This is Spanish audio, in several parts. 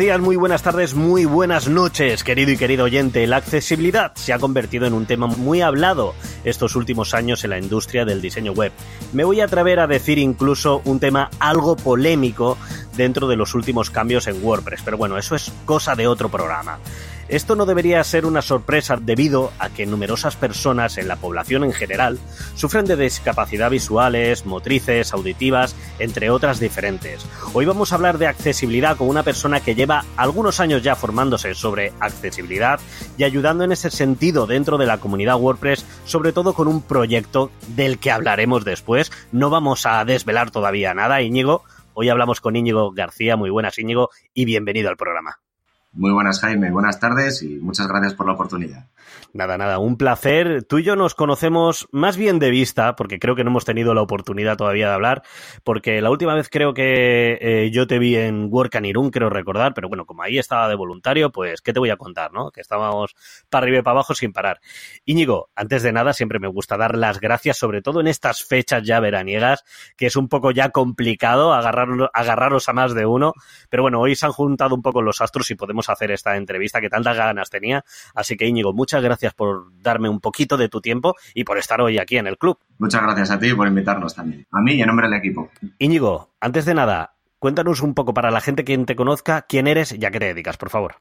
días, muy buenas tardes, muy buenas noches, querido y querido oyente. La accesibilidad se ha convertido en un tema muy hablado estos últimos años en la industria del diseño web. Me voy a atrever a decir incluso un tema algo polémico dentro de los últimos cambios en WordPress, pero bueno, eso es cosa de otro programa. Esto no debería ser una sorpresa debido a que numerosas personas en la población en general sufren de discapacidad visuales, motrices, auditivas, entre otras diferentes. Hoy vamos a hablar de accesibilidad con una persona que lleva algunos años ya formándose sobre accesibilidad y ayudando en ese sentido dentro de la comunidad WordPress, sobre todo con un proyecto del que hablaremos después. No vamos a desvelar todavía nada, Íñigo. Hoy hablamos con Íñigo García. Muy buenas, Íñigo, y bienvenido al programa. Muy buenas, Jaime. Buenas tardes y muchas gracias por la oportunidad. Nada, nada, un placer. Tú y yo nos conocemos más bien de vista, porque creo que no hemos tenido la oportunidad todavía de hablar, porque la última vez creo que eh, yo te vi en Work and Irún, creo recordar, pero bueno, como ahí estaba de voluntario, pues, ¿qué te voy a contar, no? Que estábamos para arriba y para abajo sin parar. Íñigo, antes de nada, siempre me gusta dar las gracias, sobre todo en estas fechas ya veraniegas, que es un poco ya complicado agarrar, agarraros a más de uno, pero bueno, hoy se han juntado un poco los astros y podemos hacer esta entrevista que tantas ganas tenía, así que Íñigo, muchas gracias gracias por darme un poquito de tu tiempo y por estar hoy aquí en el club. Muchas gracias a ti por invitarnos también. A mí y en nombre del equipo. Íñigo, antes de nada, cuéntanos un poco para la gente que te conozca quién eres y a qué te dedicas, por favor.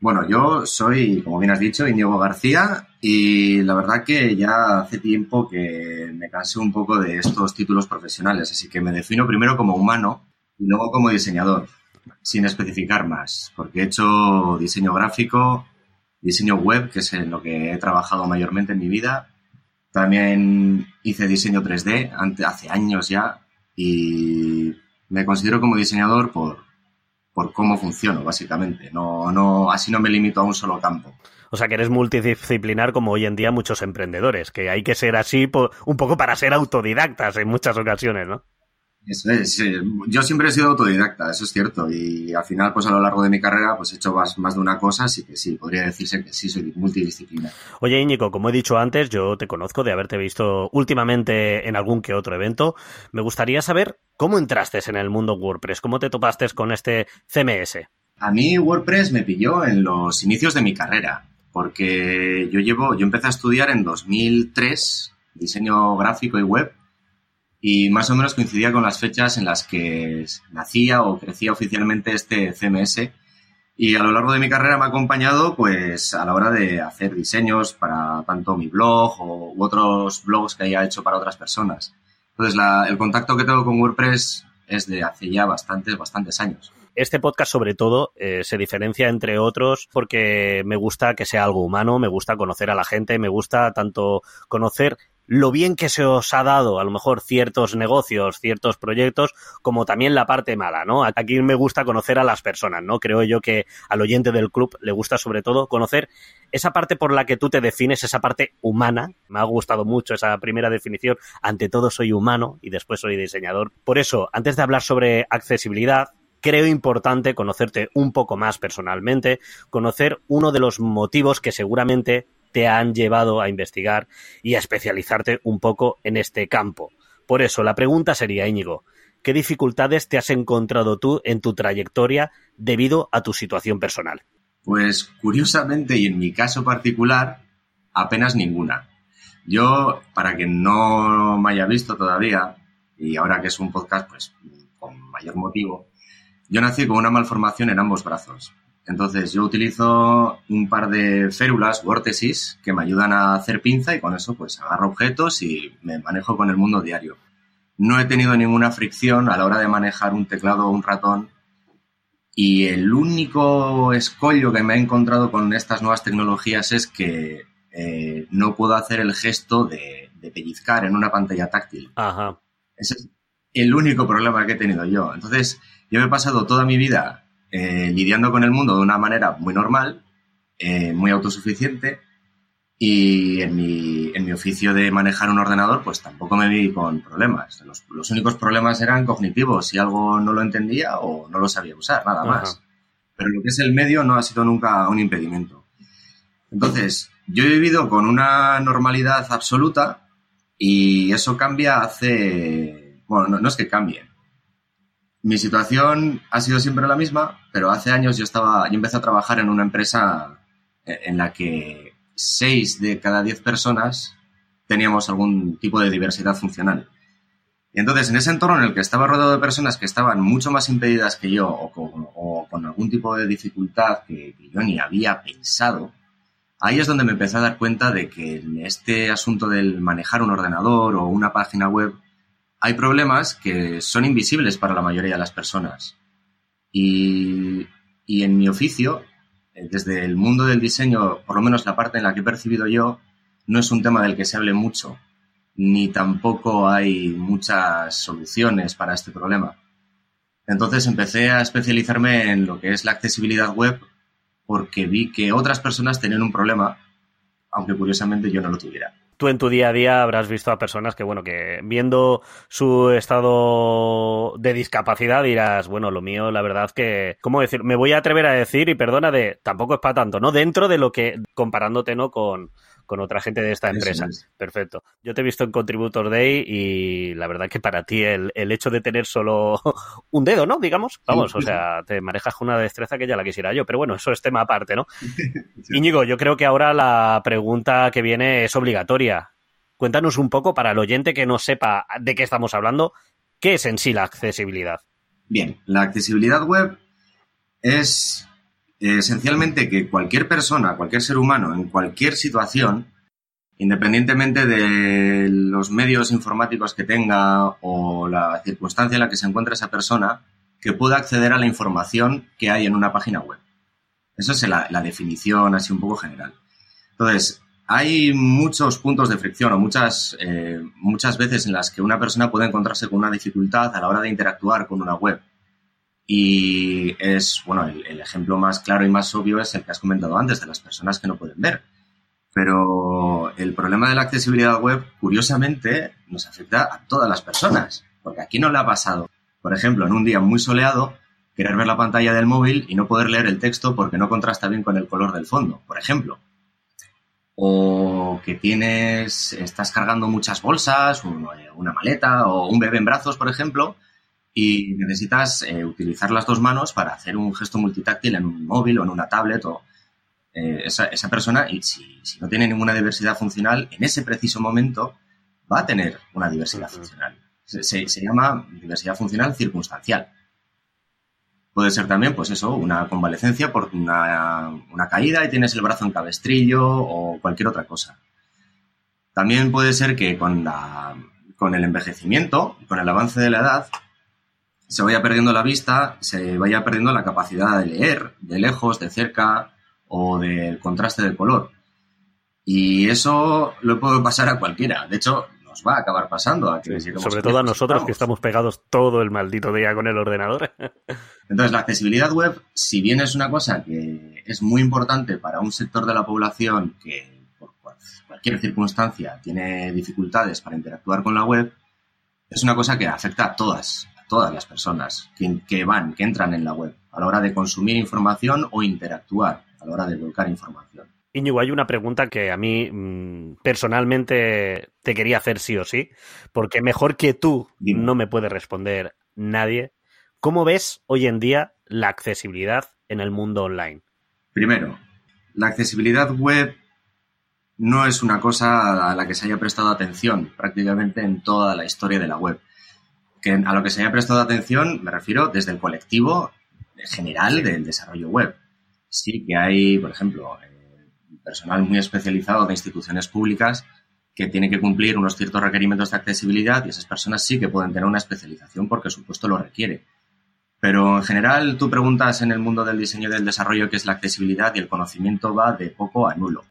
Bueno, yo soy, como bien has dicho, Íñigo García y la verdad que ya hace tiempo que me cansé un poco de estos títulos profesionales, así que me defino primero como humano y luego como diseñador, sin especificar más, porque he hecho diseño gráfico, diseño web, que es en lo que he trabajado mayormente en mi vida. También hice diseño 3D hace años ya y me considero como diseñador por, por cómo funciono, básicamente. No, no, así no me limito a un solo campo. O sea, que eres multidisciplinar como hoy en día muchos emprendedores, que hay que ser así un poco para ser autodidactas en muchas ocasiones, ¿no? Eso es. Yo siempre he sido autodidacta, eso es cierto. Y al final, pues a lo largo de mi carrera, pues he hecho más, más de una cosa, así que sí, podría decirse que sí, soy multidisciplinar. Oye, Íñigo, como he dicho antes, yo te conozco de haberte visto últimamente en algún que otro evento. Me gustaría saber cómo entraste en el mundo WordPress, cómo te topaste con este CMS. A mí WordPress me pilló en los inicios de mi carrera, porque yo llevo, yo empecé a estudiar en 2003 diseño gráfico y web y más o menos coincidía con las fechas en las que nacía o crecía oficialmente este CMS y a lo largo de mi carrera me ha acompañado pues a la hora de hacer diseños para tanto mi blog o, u otros blogs que haya hecho para otras personas. Entonces el contacto que tengo con WordPress es de hace ya bastantes, bastantes años. Este podcast, sobre todo, eh, se diferencia entre otros porque me gusta que sea algo humano, me gusta conocer a la gente, me gusta tanto conocer lo bien que se os ha dado a lo mejor ciertos negocios, ciertos proyectos, como también la parte mala, ¿no? Aquí me gusta conocer a las personas, ¿no? Creo yo que al oyente del club le gusta sobre todo conocer esa parte por la que tú te defines, esa parte humana. Me ha gustado mucho esa primera definición. Ante todo soy humano y después soy diseñador. Por eso, antes de hablar sobre accesibilidad, creo importante conocerte un poco más personalmente, conocer uno de los motivos que seguramente te han llevado a investigar y a especializarte un poco en este campo. Por eso, la pregunta sería, Íñigo, ¿qué dificultades te has encontrado tú en tu trayectoria debido a tu situación personal? Pues curiosamente y en mi caso particular, apenas ninguna. Yo, para quien no me haya visto todavía, y ahora que es un podcast, pues con mayor motivo, yo nací con una malformación en ambos brazos. Entonces yo utilizo un par de férulas, vórtesis, que me ayudan a hacer pinza y con eso pues agarro objetos y me manejo con el mundo diario. No he tenido ninguna fricción a la hora de manejar un teclado o un ratón y el único escollo que me he encontrado con estas nuevas tecnologías es que eh, no puedo hacer el gesto de, pellizcar en una pantalla táctil. Ajá. Ese es el único problema que he tenido yo. Entonces, yo me he pasado toda mi vida eh, lidiando con el mundo de una manera muy normal, eh, muy autosuficiente y en mi, en mi, oficio de manejar un ordenador pues tampoco me vi con problemas. Los, únicos problemas eran cognitivos, si algo no lo entendía o no lo sabía usar, nada más. Pero lo que es el medio no ha sido nunca un impedimento. Entonces, yo he vivido con una normalidad absoluta y eso cambia hace... Bueno, no, no es que cambie, Mi situación ha sido siempre la misma, pero hace años yo estaba, yo empecé a trabajar en una empresa en la que seis de cada diez personas teníamos algún tipo de diversidad funcional. Y entonces, en ese entorno en el que estaba rodeado de personas que estaban mucho más impedidas que yo o con, algún tipo de dificultad que, yo ni había pensado, ahí es donde me empecé a dar cuenta de que este asunto del manejar un ordenador o una página web hay problemas que son invisibles para la mayoría de las personas. Y, y en mi oficio, eh, desde el mundo del diseño, por lo menos la parte en la que he percibido yo, no es un tema del que se hable mucho ni tampoco hay muchas soluciones para este problema. Entonces empecé a especializarme en lo que es la accesibilidad web porque vi que otras personas tenían un problema, aunque curiosamente yo no lo tuviera. Tú en tu día a día habrás visto a personas que, bueno, que viendo su estado de discapacidad dirás, bueno, lo mío, la verdad que, ¿cómo decir? Me voy a atrever a decir, y perdona, de tampoco es para tanto, ¿no? Dentro de lo que, comparándote, ¿no? Con, con otra gente de esta empresa. Perfecto. Yo te he visto en Contributor Day y la verdad que para ti el, hecho de tener solo un dedo, ¿no? Digamos, vamos, o sea, te manejas con una destreza que ya la quisiera yo, pero bueno, eso es tema aparte, ¿no? Íñigo, yo creo que ahora la pregunta que viene es obligatoria. Cuéntanos un poco para el oyente que no sepa de qué estamos hablando, ¿qué es en sí la accesibilidad? Bien, la accesibilidad web es esencialmente que cualquier persona, cualquier ser humano, en cualquier situación, independientemente de los medios informáticos que tenga o la circunstancia en la que se encuentra esa persona, que pueda acceder a la información que hay en una página web. Esa es la, definición así un poco general. Entonces, hay muchos puntos de fricción o muchas, eh, muchas veces en las que una persona puede encontrarse con una dificultad a la hora de interactuar con una web. Y es, bueno, el, ejemplo más claro y más obvio es el que has comentado antes, de las personas que no pueden ver. Pero el problema de la accesibilidad web, curiosamente, nos afecta a todas las personas. Porque aquí no le ha pasado, por ejemplo, en un día muy soleado, querer ver la pantalla del móvil y no poder leer el texto porque no contrasta bien con el color del fondo, por ejemplo. O que tienes, estás cargando muchas bolsas, una maleta o un bebé en brazos, por ejemplo, y necesitas eh, utilizar las dos manos para hacer un gesto multitáctil en un móvil o en una tablet o eh, esa, esa, persona, y si, si, no tiene ninguna diversidad funcional, en ese preciso momento va a tener una diversidad funcional. Se, se, llama diversidad funcional circunstancial. Puede ser también, pues eso, una convalecencia por una, una caída y tienes el brazo en cabestrillo o cualquier otra cosa. También puede ser que con, la, con el envejecimiento, con el avance de la edad, se vaya perdiendo la vista, se vaya perdiendo la capacidad de leer de lejos, de cerca o del contraste del color. Y eso lo puede pasar a cualquiera. De hecho, nos va a acabar pasando. A sobre todo a nosotros que estamos pegados todo el maldito día con el ordenador. Entonces, la accesibilidad web, si bien es una cosa que es muy importante para un sector de la población que por cualquier circunstancia tiene dificultades para interactuar con la web, es una cosa que afecta a todas, todas las personas que, van, que entran en la web a la hora de consumir información o interactuar a la hora de volcar información. Iñigo, hay una pregunta que a mí mm, personalmente te quería hacer sí o sí, porque mejor que tú no me puede responder nadie. ¿Cómo ves hoy en día la accesibilidad en el mundo online? Primero, la accesibilidad web no es una cosa a la que se haya prestado atención prácticamente en toda la historia de la web que a lo que se haya prestado atención me refiero desde el colectivo general del desarrollo web. Sí que hay, por ejemplo, eh, personal muy especializado de instituciones públicas que tiene que cumplir unos ciertos requerimientos de accesibilidad y esas personas sí que pueden tener una especialización porque su puesto lo requiere. Pero en general tú preguntas en el mundo del diseño y del desarrollo qué es la accesibilidad y el conocimiento va de poco a nulo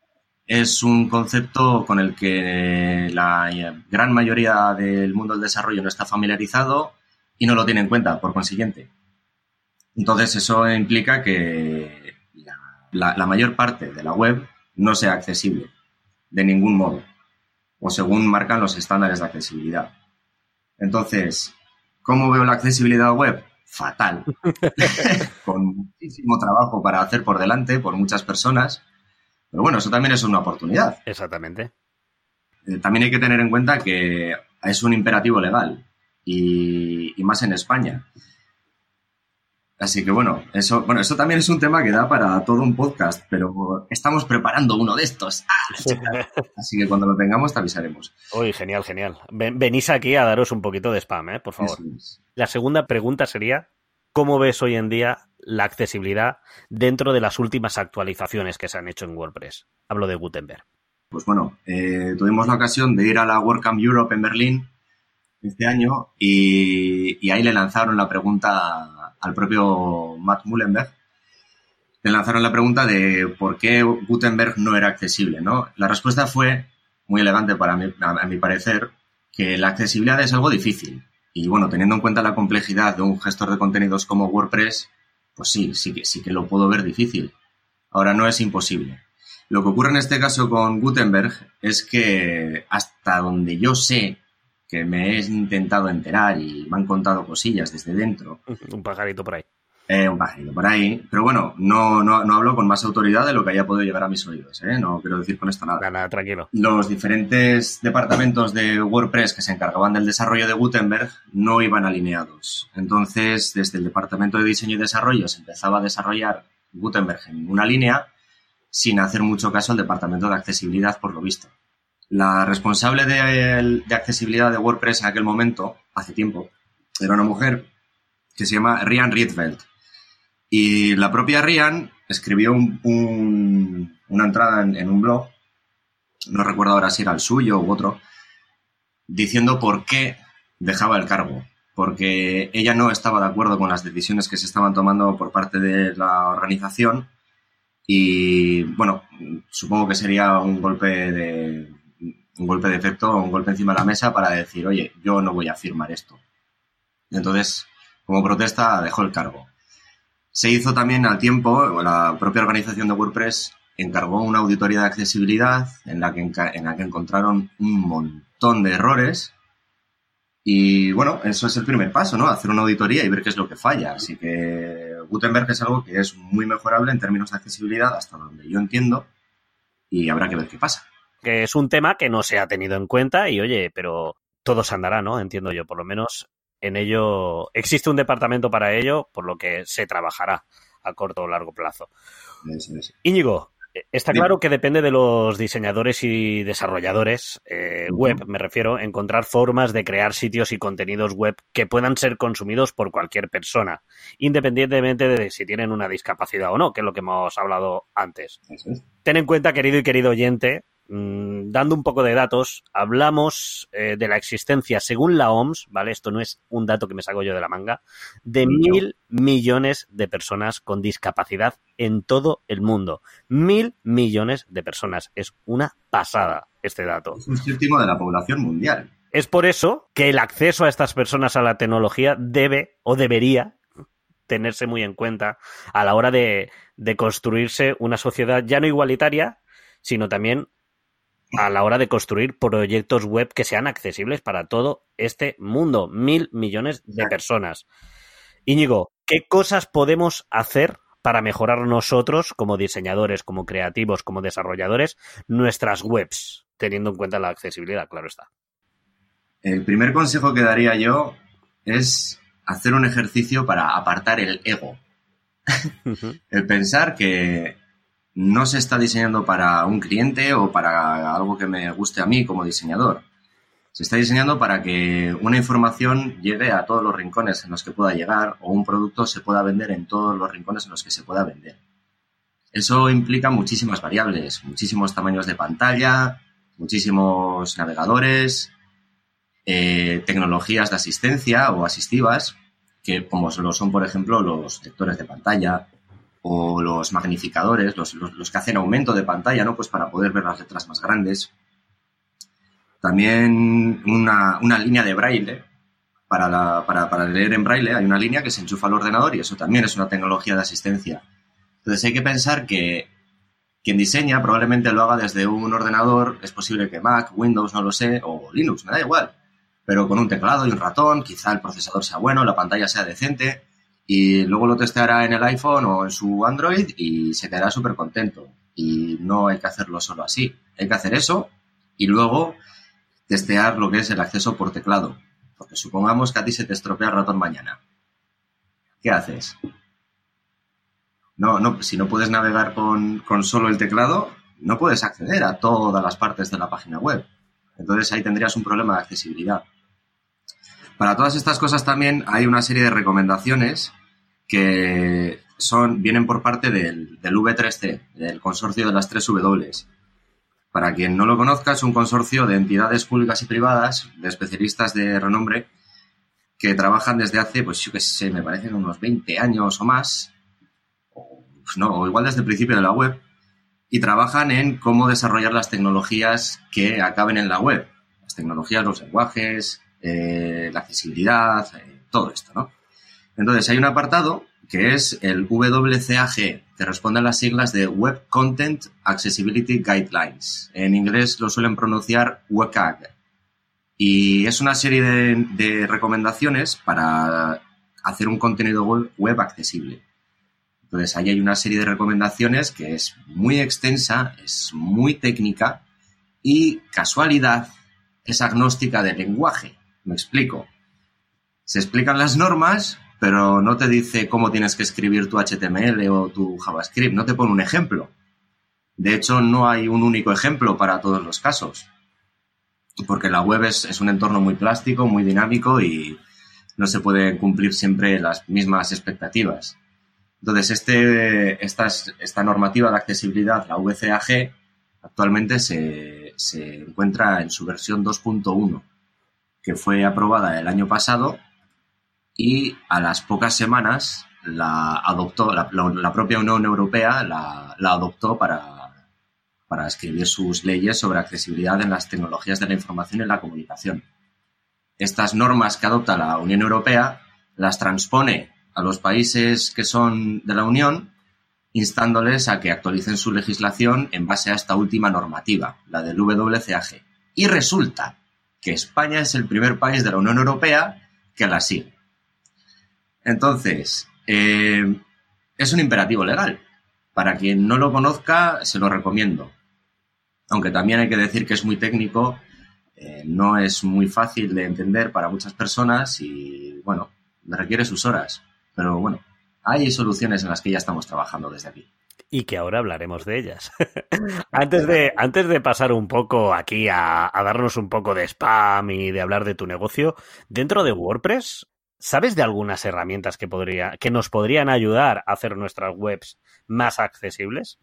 es un concepto con el que la gran mayoría del mundo del desarrollo no está familiarizado y no lo tiene en cuenta, por consiguiente. Entonces, eso implica que la, mayor parte de la web no sea accesible de ningún modo, o según marcan los estándares de accesibilidad. Entonces, ¿cómo veo la accesibilidad web? Fatal, con muchísimo trabajo para hacer por delante por muchas personas pero bueno, eso también es una oportunidad. Exactamente. Eh, también hay que tener en cuenta que es un imperativo legal y, más en España. Así que bueno, eso, bueno, eso también es un tema que da para todo un podcast, pero estamos preparando uno de estos. ¡Ah, Así que cuando lo tengamos te avisaremos. Uy, genial, genial. venís aquí a daros un poquito de spam, ¿eh? por favor. La segunda pregunta sería, ¿cómo ves hoy en día la accesibilidad dentro de las últimas actualizaciones que se han hecho en WordPress? Hablo de Gutenberg. Pues bueno, eh, tuvimos la ocasión de ir a la WordCamp Europe en Berlín este año y, ahí le lanzaron la pregunta al propio Matt Mullenberg. Le lanzaron la pregunta de por qué Gutenberg no era accesible, ¿no? La respuesta fue muy elegante para mí, a mi parecer, que la accesibilidad es algo difícil. Y bueno, teniendo en cuenta la complejidad de un gestor de contenidos como WordPress, pues sí, sí que, sí que lo puedo ver difícil. Ahora no es imposible. Lo que ocurre en este caso con Gutenberg es que hasta donde yo sé que me he intentado enterar y me han contado cosillas desde dentro. Un pajarito por ahí. Eh, un pajarito por ahí. Pero bueno, no, no, no, hablo con más autoridad de lo que haya podido llegar a mis oídos. ¿eh? No quiero decir con esto nada. Nada, tranquilo. Los diferentes departamentos de WordPress que se encargaban del desarrollo de Gutenberg no iban alineados. Entonces, desde el departamento de diseño y desarrollo se empezaba a desarrollar Gutenberg en una línea sin hacer mucho caso al departamento de accesibilidad, por lo visto. La responsable de, accesibilidad de WordPress en aquel momento, hace tiempo, era una mujer que se llama Rian Rietveld. Y la propia Rian escribió una entrada en, un blog, no recuerdo ahora si era el suyo u otro, diciendo por qué dejaba el cargo. Porque ella no estaba de acuerdo con las decisiones que se estaban tomando por parte de la organización. Y bueno, supongo que sería un golpe de, un golpe de efecto, un golpe encima de la mesa para decir, oye, yo no voy a firmar esto. Entonces, como protesta, dejó el cargo. Se hizo también al tiempo, la propia organización de WordPress encargó una auditoría de accesibilidad en la que, en la que encontraron un montón de errores. Y bueno, eso es el primer paso, ¿no? Hacer una auditoría y ver qué es lo que falla. Así que Gutenberg es algo que es muy mejorable en términos de accesibilidad, hasta donde yo entiendo, y habrá que ver qué pasa que es un tema que no se ha tenido en cuenta y oye, pero todo se andará, ¿no? Entiendo yo, por lo menos en ello existe un departamento para ello, por lo que se trabajará a corto o largo plazo. Íñigo, está claro que depende de los diseñadores y desarrolladores eh, web, me refiero, encontrar formas de crear sitios y contenidos web que puedan ser consumidos por cualquier persona, independientemente de si tienen una discapacidad o no, que es lo que hemos hablado antes. Ten en cuenta, querido y querido oyente, Mm, dando un poco de datos, hablamos eh, de la existencia, según la OMS, ¿vale? Esto no es un dato que me saco yo de la manga, de mil millones de personas con discapacidad en todo el mundo. Mil millones de personas. Es una pasada este dato. Es un séptimo de la población mundial. Es por eso que el acceso a estas personas a la tecnología debe o debería tenerse muy en cuenta a la hora de, de construirse una sociedad ya no igualitaria, sino también a la hora de construir proyectos web que sean accesibles para todo este mundo, mil millones de personas. Íñigo, ¿qué cosas podemos hacer para mejorar nosotros como diseñadores, como creativos, como desarrolladores, nuestras webs, teniendo en cuenta la accesibilidad, claro está? El primer consejo que daría yo es hacer un ejercicio para apartar el ego. el pensar que no se está diseñando para un cliente o para algo que me guste a mí como diseñador. Se está diseñando para que una información llegue a todos los rincones en los que pueda llegar o un producto se pueda vender en todos los rincones en los que se pueda vender. Eso implica muchísimas variables, muchísimos tamaños de pantalla, muchísimos navegadores, eh, tecnologías de asistencia o asistivas, que como lo son, por ejemplo, los lectores de pantalla, o los magnificadores, los, los, que hacen aumento de pantalla, ¿no? Pues para poder ver las letras más grandes. También una, una línea de braille. Para, la, para, para, leer en braille hay una línea que se enchufa al ordenador y eso también es una tecnología de asistencia. Entonces hay que pensar que quien diseña probablemente lo haga desde un ordenador, es posible que Mac, Windows, no lo sé, o Linux, me da igual, pero con un teclado y un ratón, quizá el procesador sea bueno, la pantalla sea decente, y luego lo testeará en el iPhone o en su Android y se quedará súper contento. Y no hay que hacerlo solo así. Hay que hacer eso y luego testear lo que es el acceso por teclado. Porque supongamos que a ti se te estropea el ratón mañana. ¿Qué haces? no, no, si no puedes navegar con, con solo el teclado, no puedes acceder a todas las partes de la página web. Entonces ahí tendrías un problema de accesibilidad. Para todas estas cosas también hay una serie de recomendaciones que son, vienen por parte del, del V3C, del consorcio de las tres W. Para quien no lo conozca, es un consorcio de entidades públicas y privadas, de especialistas de renombre, que trabajan desde hace, pues yo qué sé, me parecen unos 20 años o más, pues no, o igual desde el principio de la web, y trabajan en cómo desarrollar las tecnologías que acaben en la web. Las tecnologías, los lenguajes, eh, la accesibilidad, eh, todo esto, ¿no? Entonces, hay un apartado que es el WCAG, que responde a las siglas de Web Content Accessibility Guidelines. En inglés lo suelen pronunciar WCAG. Y es una serie de, recomendaciones para hacer un contenido web, web accesible. Entonces, ahí hay una serie de recomendaciones que es muy extensa, es muy técnica y casualidad es agnóstica del lenguaje. Me explico. Se explican las normas, pero no te dice cómo tienes que escribir tu HTML o tu JavaScript, no te pone un ejemplo. De hecho, no hay un único ejemplo para todos los casos, porque la web es, un entorno muy plástico, muy dinámico y no se pueden cumplir siempre las mismas expectativas. Entonces, este, esta, esta normativa de accesibilidad, la VCAG, actualmente se, se encuentra en su versión 2.1 que fue aprobada el año pasado y a las pocas semanas la adoptó, la, propia Unión Europea la, la adoptó para, para, escribir sus leyes sobre accesibilidad en las tecnologías de la información y la comunicación. Estas normas que adopta la Unión Europea las transpone a los países que son de la Unión, instándoles a que actualicen su legislación en base a esta última normativa, la del WCAG. Y resulta que España es el primer país de la Unión Europea que la sigue. Entonces, eh, es un imperativo legal. Para quien no lo conozca, se lo recomiendo. Aunque también hay que decir que es muy técnico, eh, no es muy fácil de entender para muchas personas y, bueno, requiere sus horas. Pero bueno, hay soluciones en las que ya estamos trabajando desde aquí y que ahora hablaremos de ellas. antes, de, antes de pasar un poco aquí a, a, darnos un poco de spam y de hablar de tu negocio, dentro de WordPress, ¿sabes de algunas herramientas que, podría, que nos podrían ayudar a hacer nuestras webs más accesibles?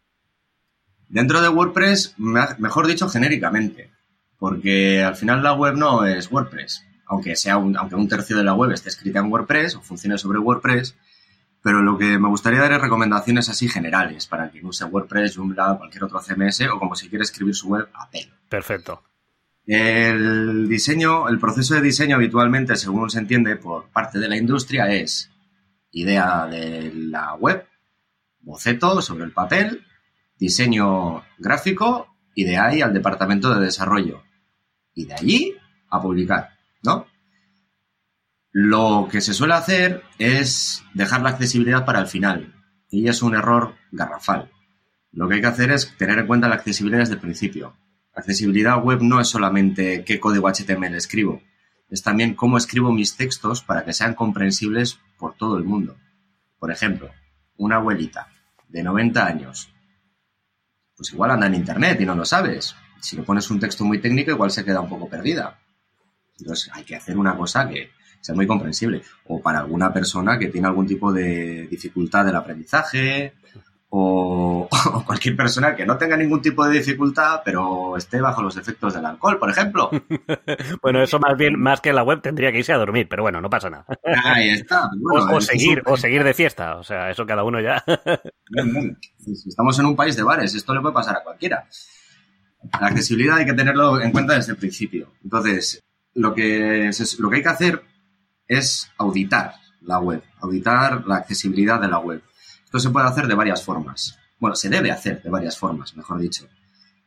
Dentro de WordPress, mejor dicho, genéricamente, porque al final la web no es WordPress. Aunque, sea un, aunque un tercio de la web esté escrita en WordPress o funcione sobre WordPress, pero lo que me gustaría dar es recomendaciones así generales para quien use WordPress, Joomla, cualquier otro CMS o como si quiere escribir su web a pelo. Perfecto. El diseño, el proceso de diseño habitualmente, según se entiende por parte de la industria, es idea de la web, boceto sobre el papel, diseño gráfico y de ahí al departamento de desarrollo. Y de allí a publicar, ¿no? Lo que se suele hacer es dejar la accesibilidad para el final, y es un error garrafal. Lo que hay que hacer es tener en cuenta la accesibilidad desde el principio. Accesibilidad web no es solamente qué código HTML escribo, es también cómo escribo mis textos para que sean comprensibles por todo el mundo. Por ejemplo, una abuelita de 90 años, pues igual anda en Internet y no lo sabes. Si le pones un texto muy técnico, igual se queda un poco perdida. Entonces hay que hacer una cosa que, sea muy comprensible. O para alguna persona que tiene algún tipo de dificultad del aprendizaje o, o, cualquier persona que no tenga ningún tipo de dificultad, pero esté bajo los efectos del alcohol, por ejemplo. bueno, eso más bien, más que en la web, tendría que irse a dormir, pero bueno, no pasa nada. Ahí está. Bueno, o, o seguir, o seguir de fiesta, o sea, eso cada uno ya. estamos en un país de bares, esto le puede pasar a cualquiera. La accesibilidad hay que tenerlo en cuenta desde el principio. Entonces, lo que, lo que hay que hacer es auditar la web, auditar la accesibilidad de la web. Esto se puede hacer de varias formas. Bueno, se debe hacer de varias formas, mejor dicho.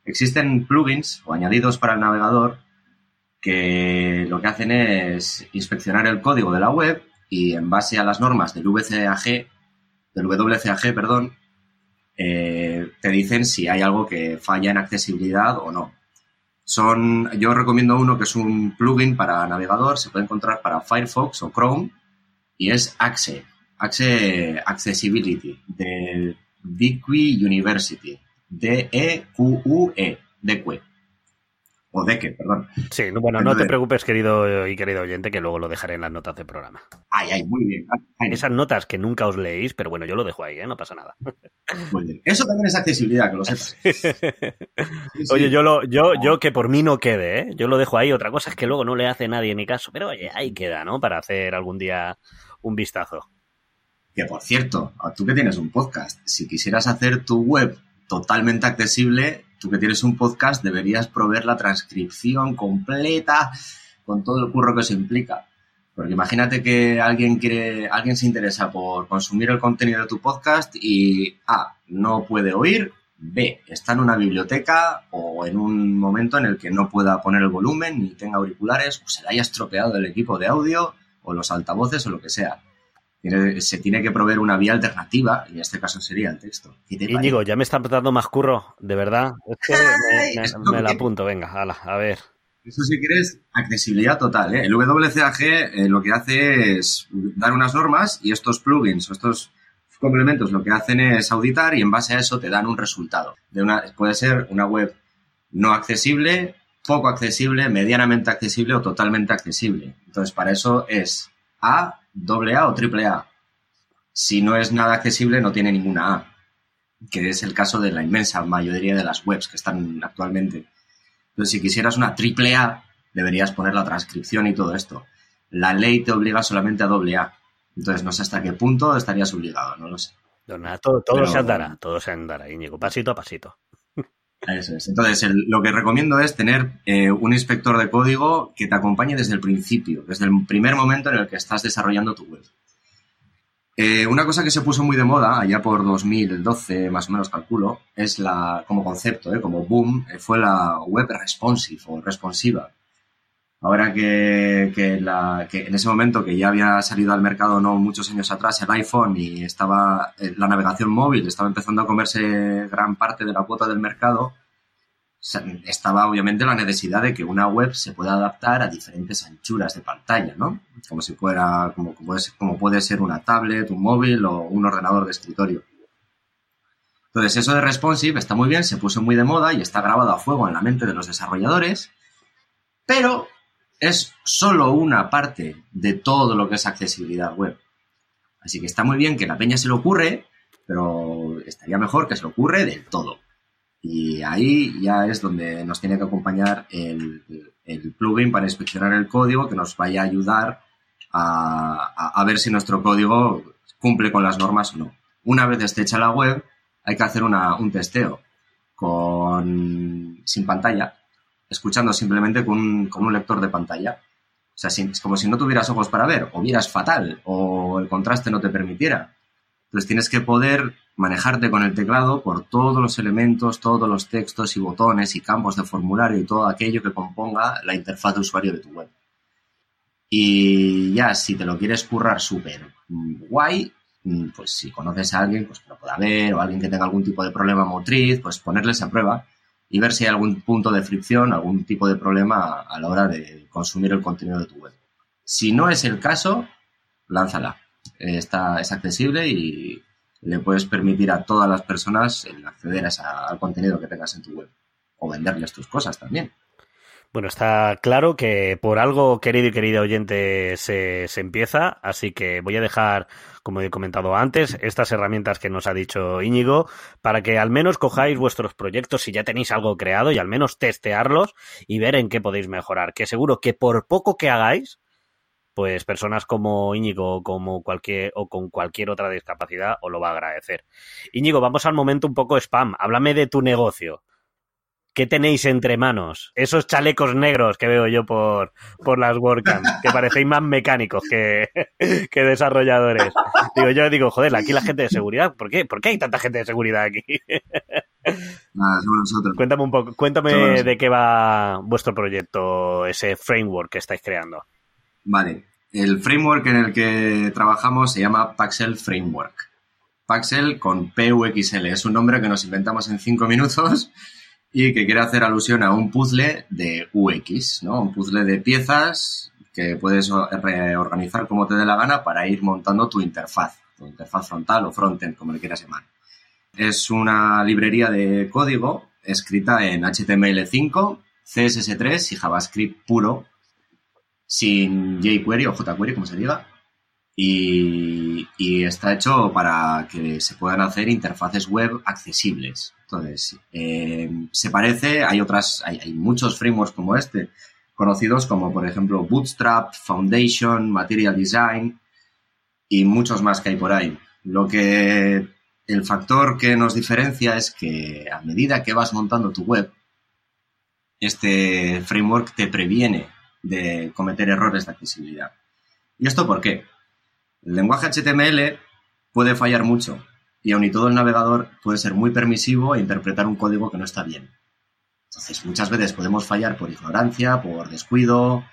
Existen plugins o añadidos para el navegador que lo que hacen es inspeccionar el código de la web y en base a las normas del VCAG, del WCAG, perdón, eh, te dicen si hay algo que falla en accesibilidad o no. Son, yo recomiendo uno que es un plugin para navegador, se puede encontrar para Firefox o Chrome y es Axe, Accessibility, de Deque University. D-E-Q-U-E, Deque. O Deque, perdón. Sí, bueno, no te preocupes, querido y querido oyente, que luego lo dejaré en las notas del programa. Ay, ay, muy bien. Esas notas que nunca os leéis, pero bueno, yo lo dejo ahí, ¿eh? no pasa nada. Muy bien. Eso también es accesibilidad, que lo sepas. Oye, yo, lo, yo, yo que por mí no quede, ¿eh? Yo lo dejo ahí. Otra cosa es que luego no le hace nadie ni caso, pero oye, ahí queda, ¿no? Para hacer algún día un vistazo. Que por cierto, tú que tienes un podcast, si quisieras hacer tu web totalmente accesible, tú que tienes un podcast deberías proveer la transcripción completa con todo el curro que se implica. Porque imagínate que alguien quiere, alguien se interesa por consumir el contenido de tu podcast y A, no puede oír, B, está en una biblioteca o en un momento en el que no pueda poner el volumen ni tenga auriculares o se le haya estropeado el equipo de audio o los altavoces o lo que sea se tiene que proveer una vía alternativa, y en este caso sería el texto. Íñigo, ya me está dando más curro, de verdad. Es que me, la apunto, venga, a ver. Eso si quieres, accesibilidad total. ¿eh? El WCAG eh, lo que hace es dar unas normas y estos plugins o estos complementos lo que hacen es auditar y en base a eso te dan un resultado. De una, puede ser una web no accesible, poco accesible, medianamente accesible o totalmente accesible. Entonces, para eso es A, doble A o triple A. Si no es nada accesible, no tiene ninguna A, que es el caso de la inmensa mayoría de las webs que están actualmente. Entonces, si quisieras una triple A, deberías poner la transcripción y todo esto. La ley te obliga solamente a doble A. Entonces, no sé hasta qué punto estarías obligado, no lo sé. todo, todo se andará, todo se andará, Íñigo, pasito a pasito. Eso es. Entonces, lo que recomiendo es tener eh, un inspector de código que te acompañe desde el principio, desde el primer momento en el que estás desarrollando tu web. Eh, una cosa que se puso muy de moda allá por 2012, más o menos calculo, es la, como concepto, eh, como boom, fue la web responsive o responsiva. Ahora que, que, la, que, en ese momento que ya había salido al mercado no muchos años atrás el iPhone y estaba la navegación móvil estaba empezando a comerse gran parte de la cuota del mercado, estaba obviamente la necesidad de que una web se pueda adaptar a diferentes anchuras de pantalla, ¿no? Como si fuera, como, como, como puede ser una tablet, un móvil o un ordenador de escritorio. Entonces, eso de responsive está muy bien, se puso muy de moda y está grabado a fuego en la mente de los desarrolladores, pero es solo una parte de todo lo que es accesibilidad web. Así que está muy bien que la peña se le ocurre, pero estaría mejor que se le ocurre del todo. Y ahí ya es donde nos tiene que acompañar el, plugin para inspeccionar el código que nos vaya a ayudar a, ver si nuestro código cumple con las normas o no. Una vez esté hecha la web, hay que hacer un testeo con, sin pantalla escuchando simplemente con un, lector de pantalla. O sea, es como si no tuvieras ojos para ver, o vieras fatal, o el contraste no te permitiera. Entonces tienes que poder manejarte con el teclado por todos los elementos, todos los textos y botones y campos de formulario y todo aquello que componga la interfaz de usuario de tu web. Y ya, si te lo quieres currar súper guay, mm, pues si conoces a alguien pues que lo pueda ver o alguien que tenga algún tipo de problema motriz, pues ponerles a prueba y ver si hay algún punto de fricción, algún tipo de problema a la hora de consumir el contenido de tu web. Si no es el caso, lánzala. Está, es accesible y le puedes permitir a todas las personas el acceder al contenido que tengas en tu web o venderles tus cosas también. Bueno, está claro que por algo, querido y querida oyente, se, se, empieza, así que voy a dejar, como he comentado antes, estas herramientas que nos ha dicho Íñigo, para que al menos cojáis vuestros proyectos si ya tenéis algo creado y al menos testearlos y ver en qué podéis mejorar. Que seguro que por poco que hagáis, pues personas como Íñigo como cualquier, o con cualquier otra discapacidad os lo va a agradecer. Íñigo, vamos al momento un poco spam. Háblame de tu negocio. ¿Qué tenéis entre manos? Esos chalecos negros que veo yo por, por las WordCamp, que parecéis más mecánicos que, que, desarrolladores. Digo, yo digo, joder, aquí la gente de seguridad, ¿por qué? ¿Por qué hay tanta gente de seguridad aquí? Nada, somos nosotros. Cuéntame un poco, cuéntame de qué va vuestro proyecto, ese framework que estáis creando. Vale, el framework en el que trabajamos se llama Paxel Framework. Paxel con PUXL, es un nombre que nos inventamos en cinco minutos y que quiere hacer alusión a un puzzle de UX, ¿no? Un puzzle de piezas que puedes reorganizar como te dé la gana para ir montando tu interfaz, o interfaz frontal o frontend, como le quieras llamar. Es una librería de código escrita en HTML5, CSS3 y JavaScript puro, sin jQuery o jQuery, como se diga. Y, está hecho para que se puedan hacer interfaces web accesibles. Entonces, eh, se parece, hay otras, hay, hay muchos frameworks como este, conocidos como por ejemplo Bootstrap, Foundation, Material Design y muchos más que hay por ahí. Lo que el factor que nos diferencia es que a medida que vas montando tu web, este framework te previene de cometer errores de accesibilidad. ¿Y esto por qué? El lenguaje HTML puede fallar mucho y aun y todo el navegador puede ser muy permisivo e interpretar un código que no está bien. Entonces, muchas veces podemos fallar por ignorancia, por descuido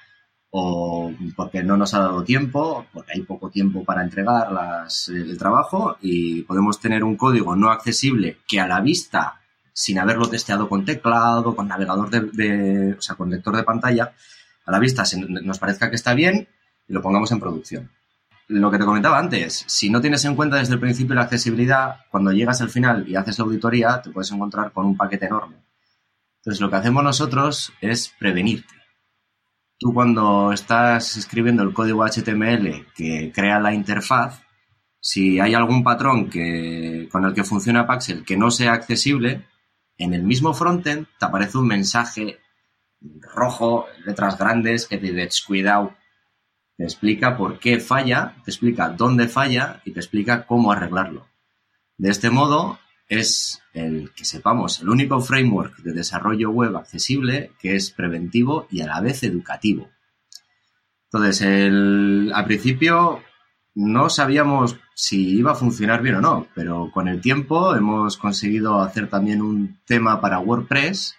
o porque no nos ha dado tiempo, porque hay poco tiempo para entregar el trabajo y podemos tener un código no accesible que a la vista, sin haberlo testeado con teclado, con navegador de, o sea, con lector de pantalla, a la vista nos parezca que está bien y lo pongamos en producción. Lo que te comentaba antes, si no tienes en cuenta desde el principio la accesibilidad, cuando llegas al final y haces la auditoría, te puedes encontrar con un paquete enorme entonces, lo que hacemos nosotros es prevenirte. Tú cuando estás escribiendo el código HTML que crea la interfaz, si hay algún patrón que, con el que funciona Paxel que no sea accesible, en el mismo frontend te aparece un mensaje rojo, letras grandes, que te dice cuidado. Te explica por qué falla, te explica dónde falla y te explica cómo arreglarlo. De este modo, es el que sepamos el único framework de desarrollo web accesible que es preventivo y a la vez educativo. Entonces, al principio no sabíamos si iba a funcionar bien o no, pero con el tiempo hemos conseguido hacer también un tema para WordPress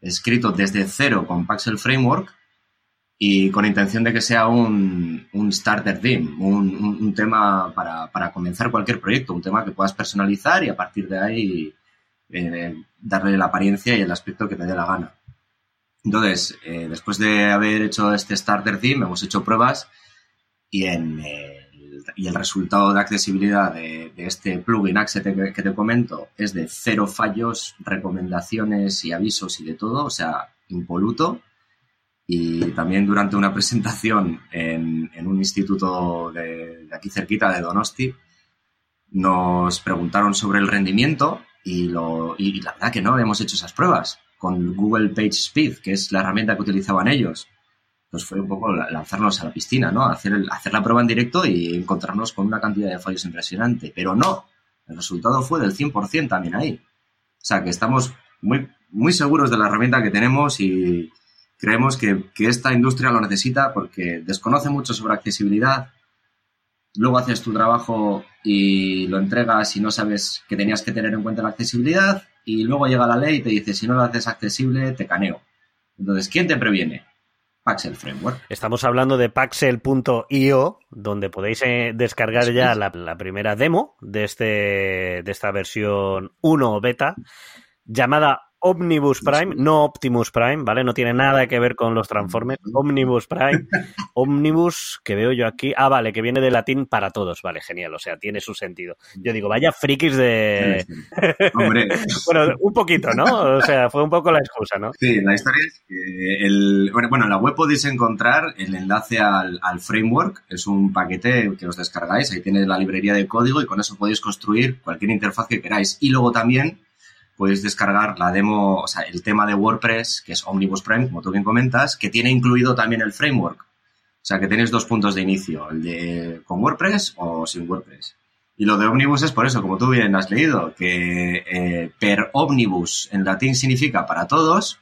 escrito desde cero con Paxel Framework y con intención de que sea un, starter theme, un, tema para, comenzar cualquier proyecto, un tema que puedas personalizar y a partir de ahí eh, darle la apariencia y el aspecto que te dé la gana. Entonces, eh, después de haber hecho este starter theme, hemos hecho pruebas y, en, el, y el resultado de accesibilidad de, este plugin Axe que te comento es de cero fallos, recomendaciones y avisos y de todo, o sea, impoluto y también durante una presentación en, un instituto de, aquí cerquita de Donosti, nos preguntaron sobre el rendimiento y, lo, y la verdad que no habíamos hecho esas pruebas con Google Page Speed, que es la herramienta que utilizaban ellos. Pues fue un poco lanzarnos a la piscina, ¿no? Hacer, hacer la prueba en directo y encontrarnos con una cantidad de fallos impresionante. Pero no, el resultado fue del 100% también ahí. O sea que estamos muy, muy seguros de la herramienta que tenemos y, Creemos que, esta industria lo necesita porque desconoce mucho sobre accesibilidad. Luego haces tu trabajo y lo entregas y no sabes que tenías que tener en cuenta la accesibilidad. Y luego llega la ley y te dice, si no lo haces accesible, te caneo. Entonces, ¿quién te previene? Paxel Framework. Estamos hablando de Paxel.io, donde podéis eh, descargar ya la, la, primera demo de, este, de esta versión 1 beta, llamada Omnibus Prime, no Optimus Prime, ¿vale? No tiene nada que ver con los Transformers. Omnibus Prime. Omnibus, que veo yo aquí. Ah, vale, que viene de latín para todos. Vale, genial. O sea, tiene su sentido. Yo digo, vaya frikis de. Hombre. bueno, un poquito, ¿no? O sea, fue un poco la excusa, ¿no? Sí, la historia es que el. Bueno, en la web podéis encontrar el enlace al, al framework. Es un paquete que os descargáis. Ahí tiene la librería de código y con eso podéis construir cualquier interfaz que queráis. Y luego también podéis descargar la demo, o sea, el tema de WordPress, que es Omnibus Prime, como tú bien comentas, que tiene incluido también el framework. O sea, que tenéis dos puntos de inicio, el de con WordPress o sin WordPress. Y lo de Omnibus es por eso, como tú bien has leído, que eh, per Omnibus en latín significa para todos.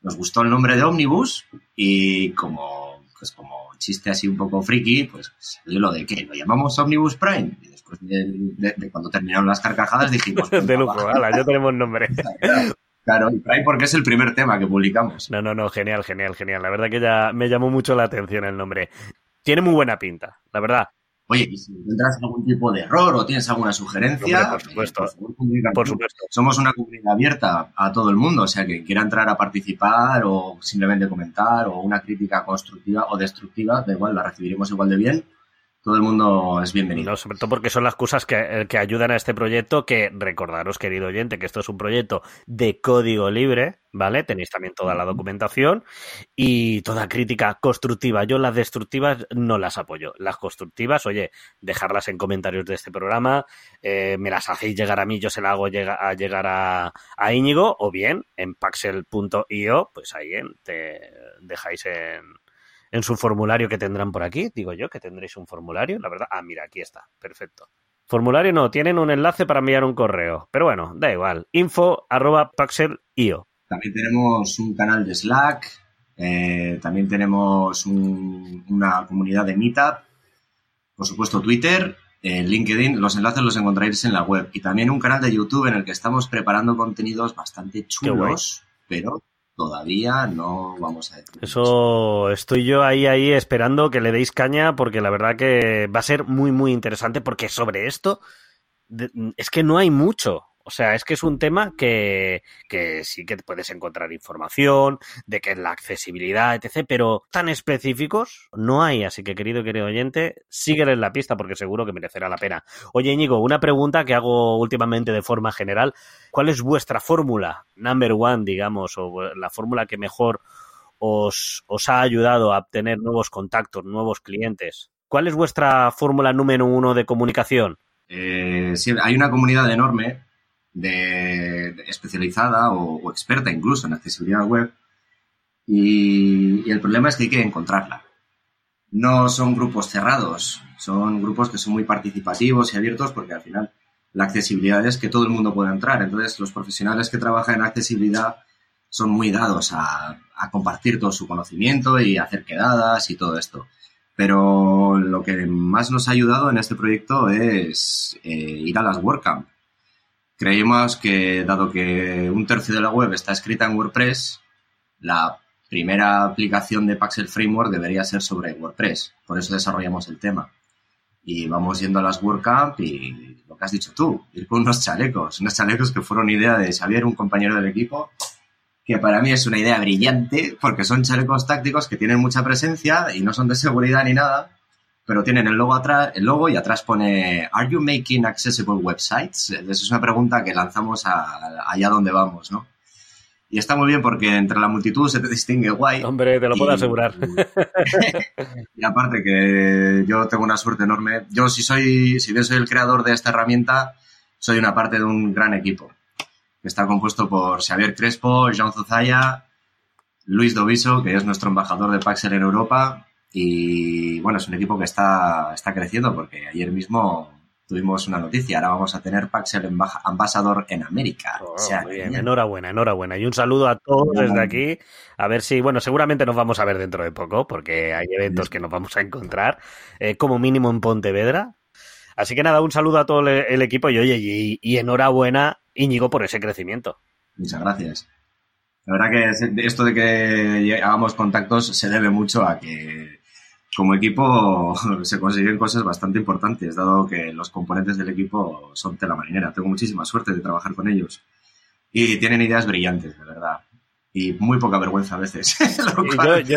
Nos gustó el nombre de Omnibus y como, pues como chiste así un poco friki, pues salió lo de que lo llamamos Omnibus Prime de, cuando terminaron las carcajadas dijimos... de lujo, ya tenemos nombre. Claro, y porque es el primer tema que publicamos. No, no, no, genial, genial, genial. La verdad que ya me llamó mucho la atención el nombre. Tiene muy buena pinta, la verdad. Oye, y si encuentras algún tipo de error o tienes alguna sugerencia, por supuesto. por supuesto. Somos una comunidad abierta a todo el mundo, o sea, que quiera entrar a participar o simplemente comentar o una crítica constructiva o destructiva, da igual, la recibiremos igual de bien todo el mundo es bienvenido. No, sobre todo porque son las cosas que, eh, que, ayudan a este proyecto, que recordaros, querido oyente, que esto es un proyecto de código libre, ¿vale? Tenéis también toda la documentación y toda crítica constructiva. Yo las destructivas no las apoyo. Las constructivas, oye, dejarlas en comentarios de este programa, eh, me las hacéis llegar a mí, yo se las hago llega, a llegar a, a Íñigo, o bien en paxel.io, pues ahí en, te dejáis en en su formulario que tendrán por aquí, digo yo, que tendréis un formulario, la verdad. Ah, mira, aquí está, perfecto. Formulario no, tienen un enlace para enviar un correo, pero bueno, da igual. Info arroba paxel.io. También tenemos un canal de Slack, eh, también tenemos una comunidad de Meetup, por supuesto Twitter, eh, LinkedIn, los enlaces los encontraréis en la web y también un canal de YouTube en el que estamos preparando contenidos bastante chulos, pero todavía no vamos a decir. Eso estoy yo ahí, ahí esperando que le deis caña porque la verdad que va a ser muy, muy interesante porque sobre esto es que no hay mucho. O sea, es que es un tema que, sí que puedes encontrar información de que es la accesibilidad, etc., pero tan específicos no hay. Así que, querido querido oyente, síguele en la pista porque seguro que merecerá la pena. Oye, Íñigo, una pregunta que hago últimamente de forma general. ¿Cuál es vuestra fórmula, number one, digamos, o la fórmula que mejor os, os ha ayudado a obtener nuevos contactos, nuevos clientes? ¿Cuál es vuestra fórmula número uno de comunicación? Eh, sí, hay una comunidad enorme especializada o, experta incluso en accesibilidad web y, el problema es que hay que encontrarla. No son grupos cerrados, son grupos que son muy participativos y abiertos porque al final la accesibilidad es que todo el mundo pueda entrar. Entonces los profesionales que trabajan en accesibilidad son muy dados a, compartir todo su conocimiento y hacer quedadas y todo esto. Pero lo que más nos ha ayudado en este proyecto es eh, ir a las WordCamp creímos que, dado que un tercio de la web está escrita en WordPress, la primera aplicación de Paxel Framework debería ser sobre WordPress. Por eso desarrollamos el tema. Y vamos yendo a las WordCamp y lo que has dicho tú, ir con unos chalecos, unos chalecos que fueron idea de Xavier, un compañero del equipo, que para mí es una idea brillante porque son chalecos tácticos que tienen mucha presencia y no son de seguridad ni nada, pero tienen el logo atrás, el logo y atrás pone Are you making accessible websites? Esa es una pregunta que lanzamos allá donde vamos, ¿no? Y está muy bien porque entre la multitud se te distingue guay. Hombre, te lo puedo asegurar. y aparte que yo tengo una suerte enorme. Yo si soy, si bien soy el creador de esta herramienta, soy una parte de un gran equipo que está compuesto por Xavier Crespo, Jean Zuzaya, Luis Doviso, que es nuestro embajador de Paxel en Europa, y bueno, es un equipo que está, está creciendo porque ayer mismo tuvimos una noticia. Ahora vamos a tener Paxel ambasador en América. Oh, muy bien, enhorabuena, enhorabuena. Y un saludo a todos desde aquí. A ver si, bueno, seguramente nos vamos a ver dentro de poco porque hay eventos que nos vamos a encontrar, eh, como mínimo en Pontevedra. Así que nada, un saludo a todo el, equipo y oye, y, y enhorabuena, Íñigo, por ese crecimiento. Muchas gracias. La verdad que esto de que hagamos contactos se debe mucho a que como equipo se consiguen cosas bastante importantes, dado que los componentes del equipo son tela marinera. Tengo muchísima suerte de trabajar con ellos. Y tienen ideas brillantes, de verdad. Y muy poca vergüenza a veces. yo,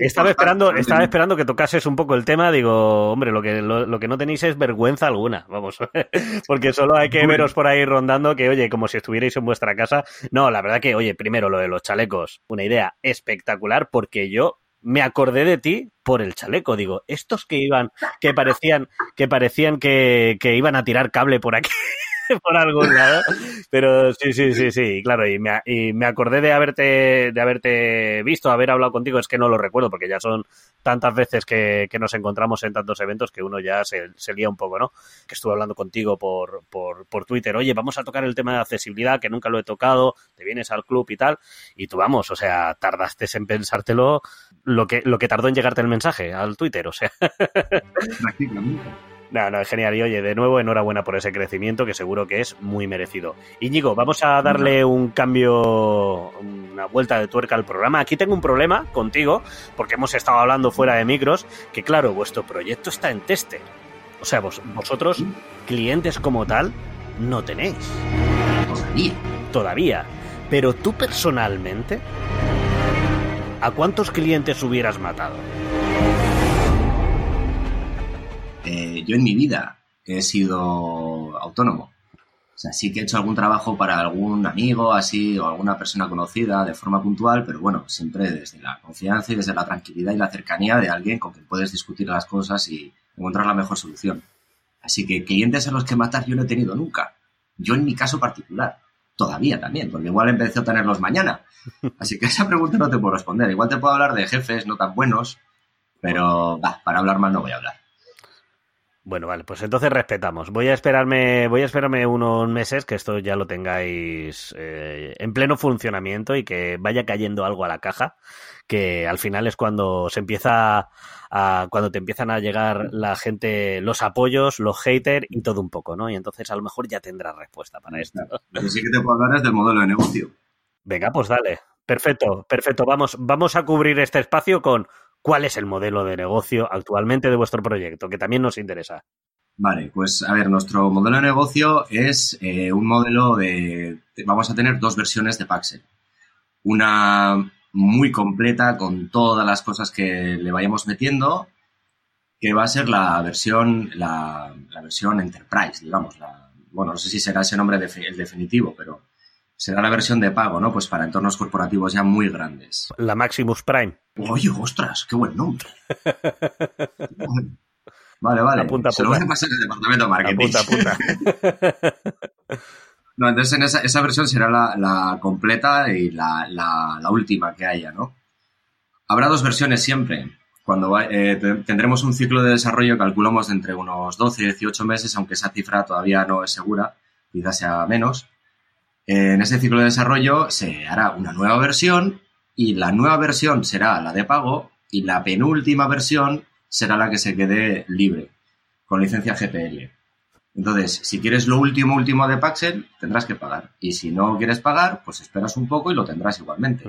estaba, esperando, estaba esperando que tocases un poco el tema. Digo, hombre, lo que, lo, que no tenéis es vergüenza alguna, vamos. Porque solo hay que veros por ahí rondando que, oye, como si estuvierais en vuestra casa. No, la verdad que, oye, primero lo de los chalecos, una idea espectacular porque yo me acordé de ti por el chaleco. Digo, estos que iban, que parecían, que parecían que, que iban a tirar cable por aquí. por algún lado. Pero sí, sí, sí, sí, claro. Y me, y me acordé de haberte, de haberte visto, haber hablado contigo. Es que no lo recuerdo porque ya son tantas veces que, nos encontramos en tantos eventos que uno ya se, se lía un poco, ¿no? Que estuve hablando contigo por, por, por Twitter. Oye, vamos a tocar el tema de accesibilidad, que nunca lo he tocado. Te vienes al club y tal. Y tú vamos, o sea, tardaste en pensártelo lo que, lo que tardó en llegarte el mensaje al Twitter, o sea. No, no, es genial. Y oye, de nuevo, enhorabuena por ese crecimiento que seguro que es muy merecido. Íñigo, vamos a darle un cambio, una vuelta de tuerca al programa. Aquí tengo un problema contigo, porque hemos estado hablando fuera de micros, que claro, vuestro proyecto está en tester. O sea, vos, vosotros, clientes como tal, no tenéis. Todavía. Todavía. Pero tú personalmente, ¿a cuántos clientes hubieras matado? Eh, yo en mi vida he sido autónomo. O sea, sí que he hecho algún trabajo para algún amigo, así, o alguna persona conocida de forma puntual, pero bueno, siempre desde la confianza y desde la tranquilidad y la cercanía de alguien con quien puedes discutir las cosas y encontrar la mejor solución. Así que clientes a los que matar yo no he tenido nunca. Yo en mi caso particular. Todavía también, porque igual empecé a tenerlos mañana. Así que esa pregunta no te puedo responder. Igual te puedo hablar de jefes no tan buenos, pero para hablar mal no voy a hablar. Bueno, vale, pues entonces respetamos. Voy a esperarme, voy a esperarme unos meses que esto ya lo tengáis eh, en pleno funcionamiento y que vaya cayendo algo a la caja, que al final es cuando se empieza a, cuando te empiezan a llegar la gente, los apoyos, los haters y todo un poco, ¿no? Y entonces a lo mejor ya tendrás respuesta para esto. Lo que sí que te puedo hablar es del modelo de negocio. Venga, pues dale. Perfecto, perfecto. Vamos, vamos a cubrir este espacio con cuál es el modelo de negocio actualmente de vuestro proyecto, que también nos interesa. Vale, pues a ver, nuestro modelo de negocio es eh, un modelo de, Vamos a tener dos versiones de Paxel. Una muy completa con todas las cosas que le vayamos metiendo, que va a ser la versión, la, versión Enterprise, digamos. La, bueno, no sé si será ese nombre el definitivo, pero será la versión de pago, ¿no? Pues para entornos corporativos ya muy grandes. La Maximus Prime. Oye, ostras, qué buen nombre. vale, vale. Se lo voy a pasar al departamento de marketing. Apunta, apunta. no, entonces en esa, esa versión será la, la completa y la, la, la, última que haya, ¿no? Habrá dos versiones siempre. Cuando eh, tendremos un ciclo de desarrollo, calculamos de entre unos 12 y 18 meses, aunque esa cifra todavía no es segura, quizás sea menos en ese ciclo de desarrollo se hará una nueva versión y la nueva versión será la de pago y la penúltima versión será la que se quede libre, con licencia GPL. Entonces, si quieres lo último, último de Paxel, tendrás que pagar. Y si no quieres pagar, pues esperas un poco y lo tendrás igualmente.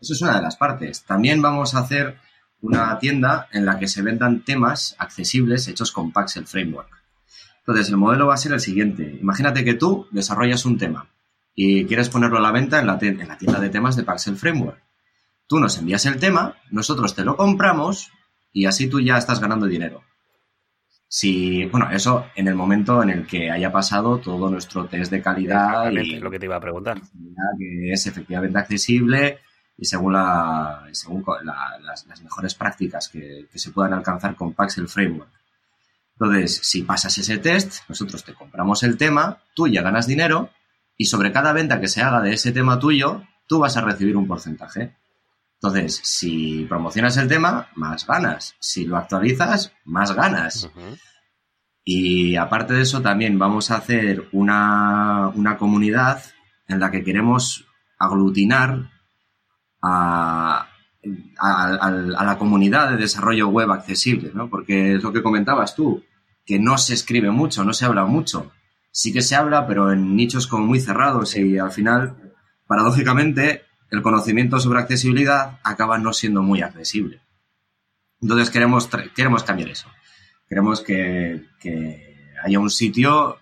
Eso es una de las partes. También vamos a hacer una tienda en la que se vendan temas accesibles hechos con Paxel Framework. Entonces, el modelo va a ser el siguiente. Imagínate que tú desarrollas un tema y quieres ponerlo a la venta en la, en la tienda de temas de Paxel Framework. Tú nos envías el tema, nosotros te lo compramos y así tú ya estás ganando dinero. Si, bueno, eso en el momento en el que haya pasado todo nuestro test de calidad y lo que te iba a preguntar. Que es efectivamente accesible y según, la, según las, mejores prácticas que, que se puedan alcanzar con Paxel Framework. Entonces, si pasas ese test, nosotros te compramos el tema, tú ya ganas dinero y sobre cada venta que se haga de ese tema tuyo, tú vas a recibir un porcentaje. Entonces, si promocionas el tema, más ganas. Si lo actualizas, más ganas. Y aparte de eso, también vamos a hacer una, comunidad en la que queremos aglutinar a, a, la comunidad de desarrollo web accesible, ¿no? Porque es lo que comentabas tú, que no se escribe mucho, no se habla mucho sí que se habla, pero en nichos como muy cerrados y al final, paradójicamente, el conocimiento sobre accesibilidad acaba no siendo muy accesible. Entonces queremos, queremos cambiar eso. Queremos que, haya un sitio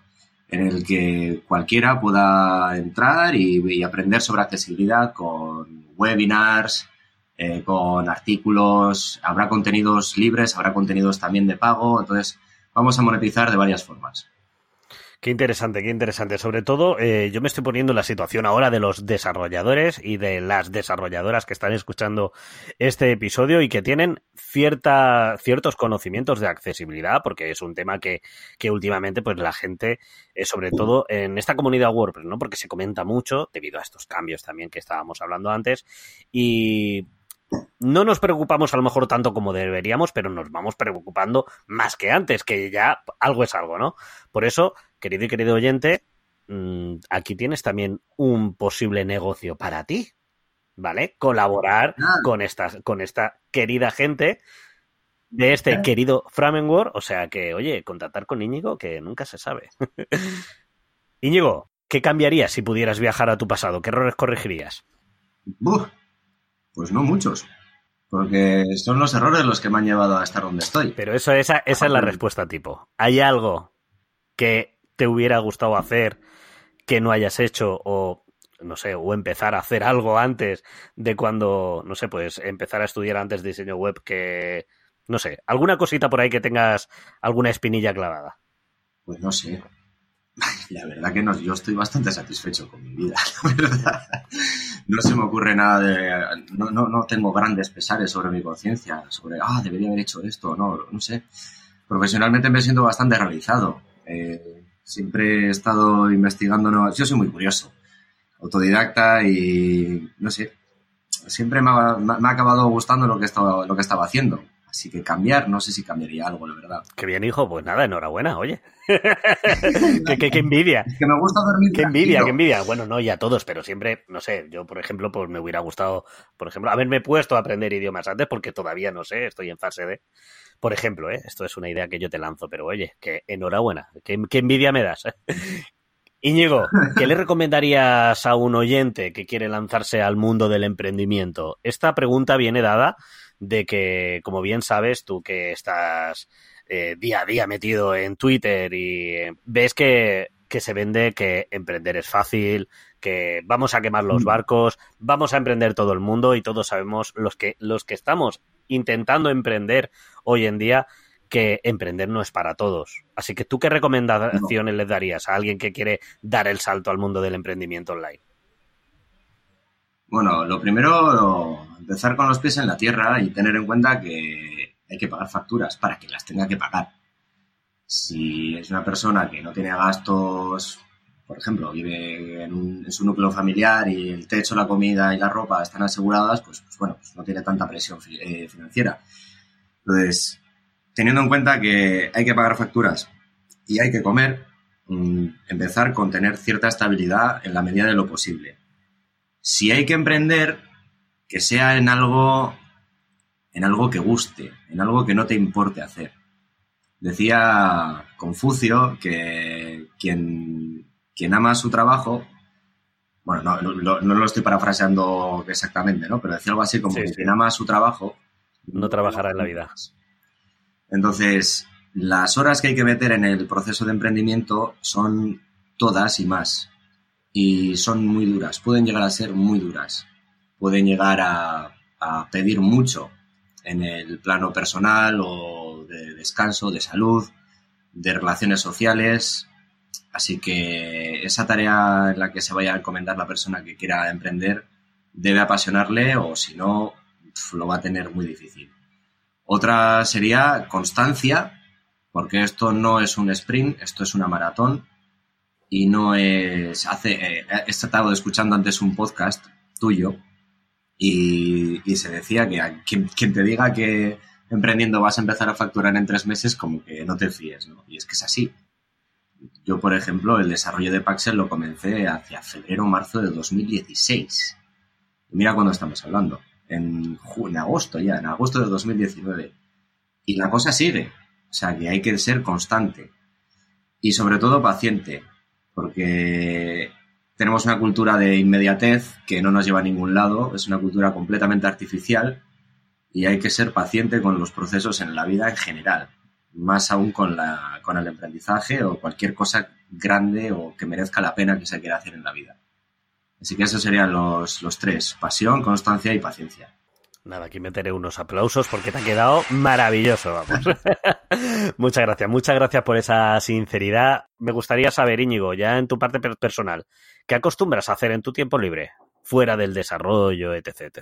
en el que cualquiera pueda entrar y, aprender sobre accesibilidad con webinars, eh, con artículos, habrá contenidos libres, habrá contenidos también de pago, entonces vamos a monetizar de varias formas. Qué interesante, qué interesante. Sobre todo, eh, yo me estoy poniendo en la situación ahora de los desarrolladores y de las desarrolladoras que están escuchando este episodio y que tienen cierta, ciertos conocimientos de accesibilidad, porque es un tema que, que últimamente, pues la gente, eh, sobre todo en esta comunidad WordPress, ¿no? Porque se comenta mucho debido a estos cambios también que estábamos hablando antes. Y no nos preocupamos a lo mejor tanto como deberíamos, pero nos vamos preocupando más que antes, que ya algo es algo, ¿no? Por eso, querido y querido oyente, mm, aquí tienes también un posible negocio para ti, ¿vale? Colaborar con, esta, con esta querida gente de este querido Framework, o sea que, oye, contactar con Íñigo, que nunca se sabe. Íñigo, ¿qué cambiarías si pudieras viajar a tu pasado? ¿Qué errores corregirías? Pues no muchos. Porque son los errores los que me han llevado a estar donde estoy. Pero eso, esa, esa es la respuesta tipo. ¿Hay algo que te hubiera gustado hacer que no hayas hecho o no sé, o empezar a hacer algo antes de cuando, no sé, pues empezar a estudiar antes diseño web que No sé, ¿alguna cosita por ahí que tengas alguna espinilla clavada? Pues no sé. La verdad que no, yo estoy bastante satisfecho con mi vida, la verdad. No se me ocurre nada de... No, no, no tengo grandes pesares sobre mi conciencia, sobre, ah, debería haber hecho esto, no, no sé. Profesionalmente me siento bastante realizado. Eh, siempre he estado investigando nuevas... Yo soy muy curioso, autodidacta y, no sé, siempre me ha, me ha acabado gustando lo que, estaba, lo que estaba haciendo. Así que cambiar, no sé si cambiaría algo, la verdad. Qué bien, hijo. Pues nada, enhorabuena, oye. qué, qué, envidia. Es que me gusta dormir. Qué envidia, qué envidia. Bueno, no, ya todos, pero siempre, no sé, yo, por ejemplo, pues me hubiera gustado, por ejemplo, haberme puesto a aprender idiomas antes porque todavía no sé, estoy en fase de. Por ejemplo, ¿eh? esto es una idea que yo te lanzo, pero oye, que enhorabuena, qué, qué envidia me das. ¿eh? Íñigo, ¿qué le recomendarías a un oyente que quiere lanzarse al mundo del emprendimiento? Esta pregunta viene dada de que, como bien sabes, tú que estás eh, día a día metido en Twitter y ves que, que se vende que emprender es fácil, que vamos a quemar los barcos, vamos a emprender todo el mundo y todos sabemos los que, los que estamos intentando emprender hoy en día que emprender no es para todos. Así que tú qué recomendaciones no. le darías a alguien que quiere dar el salto al mundo del emprendimiento online? Bueno, lo primero, empezar con los pies en la tierra y tener en cuenta que hay que pagar facturas para que las tenga que pagar. Si es una persona que no tiene gastos, por ejemplo, vive en, un, en su núcleo familiar y el techo, la comida y la ropa están aseguradas, pues, pues bueno, pues no tiene tanta presión eh, financiera. Entonces, teniendo en cuenta que hay que pagar facturas y hay que comer, mmm, empezar con tener cierta estabilidad en la medida de lo posible. Si hay que emprender, que sea en algo, en algo que guste, en algo que no te importe hacer. Decía Confucio que quien, quien ama su trabajo, bueno, no, no, no, lo estoy parafraseando exactamente, ¿no? Pero decía algo así como sí, que sí. quien ama su trabajo no trabajará en la vida. Entonces, las horas que hay que meter en el proceso de emprendimiento son todas y más. Y son muy duras, pueden llegar a ser muy duras. Pueden llegar a, pedir mucho en el plano personal o de descanso, de salud, de relaciones sociales. Así que esa tarea en la que se vaya a encomendar la persona que quiera emprender debe apasionarle o si no, lo va a tener muy difícil. Otra sería constancia, porque esto no es un sprint, esto es una maratón y no es... Hace, eh, he estado escuchando antes un podcast tuyo y, se decía que quien, te diga que emprendiendo vas a empezar a facturar en tres meses, como que no te fíes, ¿no? Y es que es así. Yo, por ejemplo, el desarrollo de Paxel lo comencé hacia febrero o marzo de 2016. Y mira cuándo estamos hablando en, en agosto ya, en agosto de 2019. Y la cosa sigue. O sea que hay que ser constante. Y sobre todo paciente. Porque tenemos una cultura de inmediatez que no nos lleva a ningún lado. Es una cultura completamente artificial. Y hay que ser paciente con los procesos en la vida en general. Más aún con, la, con el aprendizaje o cualquier cosa grande o que merezca la pena que se quiera hacer en la vida. Así que esos serían los, los tres, pasión, constancia y paciencia. Nada, aquí meteré unos aplausos porque te ha quedado maravilloso, vamos. muchas gracias, muchas gracias por esa sinceridad. Me gustaría saber, Íñigo, ya en tu parte personal, ¿qué acostumbras a hacer en tu tiempo libre? Fuera del desarrollo, etc, etc.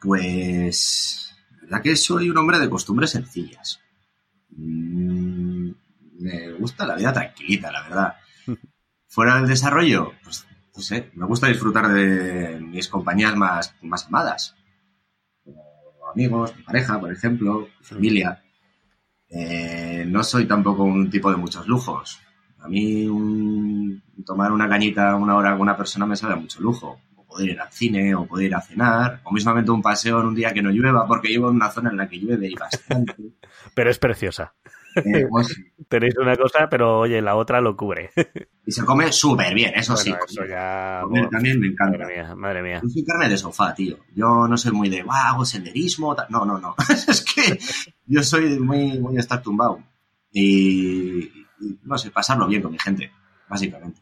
Pues, la verdad que soy un hombre de costumbres sencillas. Mm, me gusta la vida tranquilita, la verdad. Fuera del desarrollo, pues no sé, me gusta disfrutar de mis compañías más, más amadas. Amigos, mi pareja, por ejemplo, mi familia. Eh, no soy tampoco un tipo de muchos lujos. A mí un, tomar una cañita una hora con una persona me sale mucho lujo. O poder ir al cine, o poder ir a cenar, o mismamente un paseo en un día que no llueva, porque vivo en una zona en la que llueve y bastante. Pero es preciosa. Eh, pues, Tenéis una cosa, pero oye, la otra lo cubre. y se come súper bien, eso bueno, sí. Eso ya... Comer también me encanta. Madre mía, madre mía. Yo soy carne de sofá, tío. Yo no soy muy de, wow, hago senderismo. No, no, no. es que yo soy muy, muy estar tumbado. Y, y, no sé, pasarlo bien con mi gente, básicamente.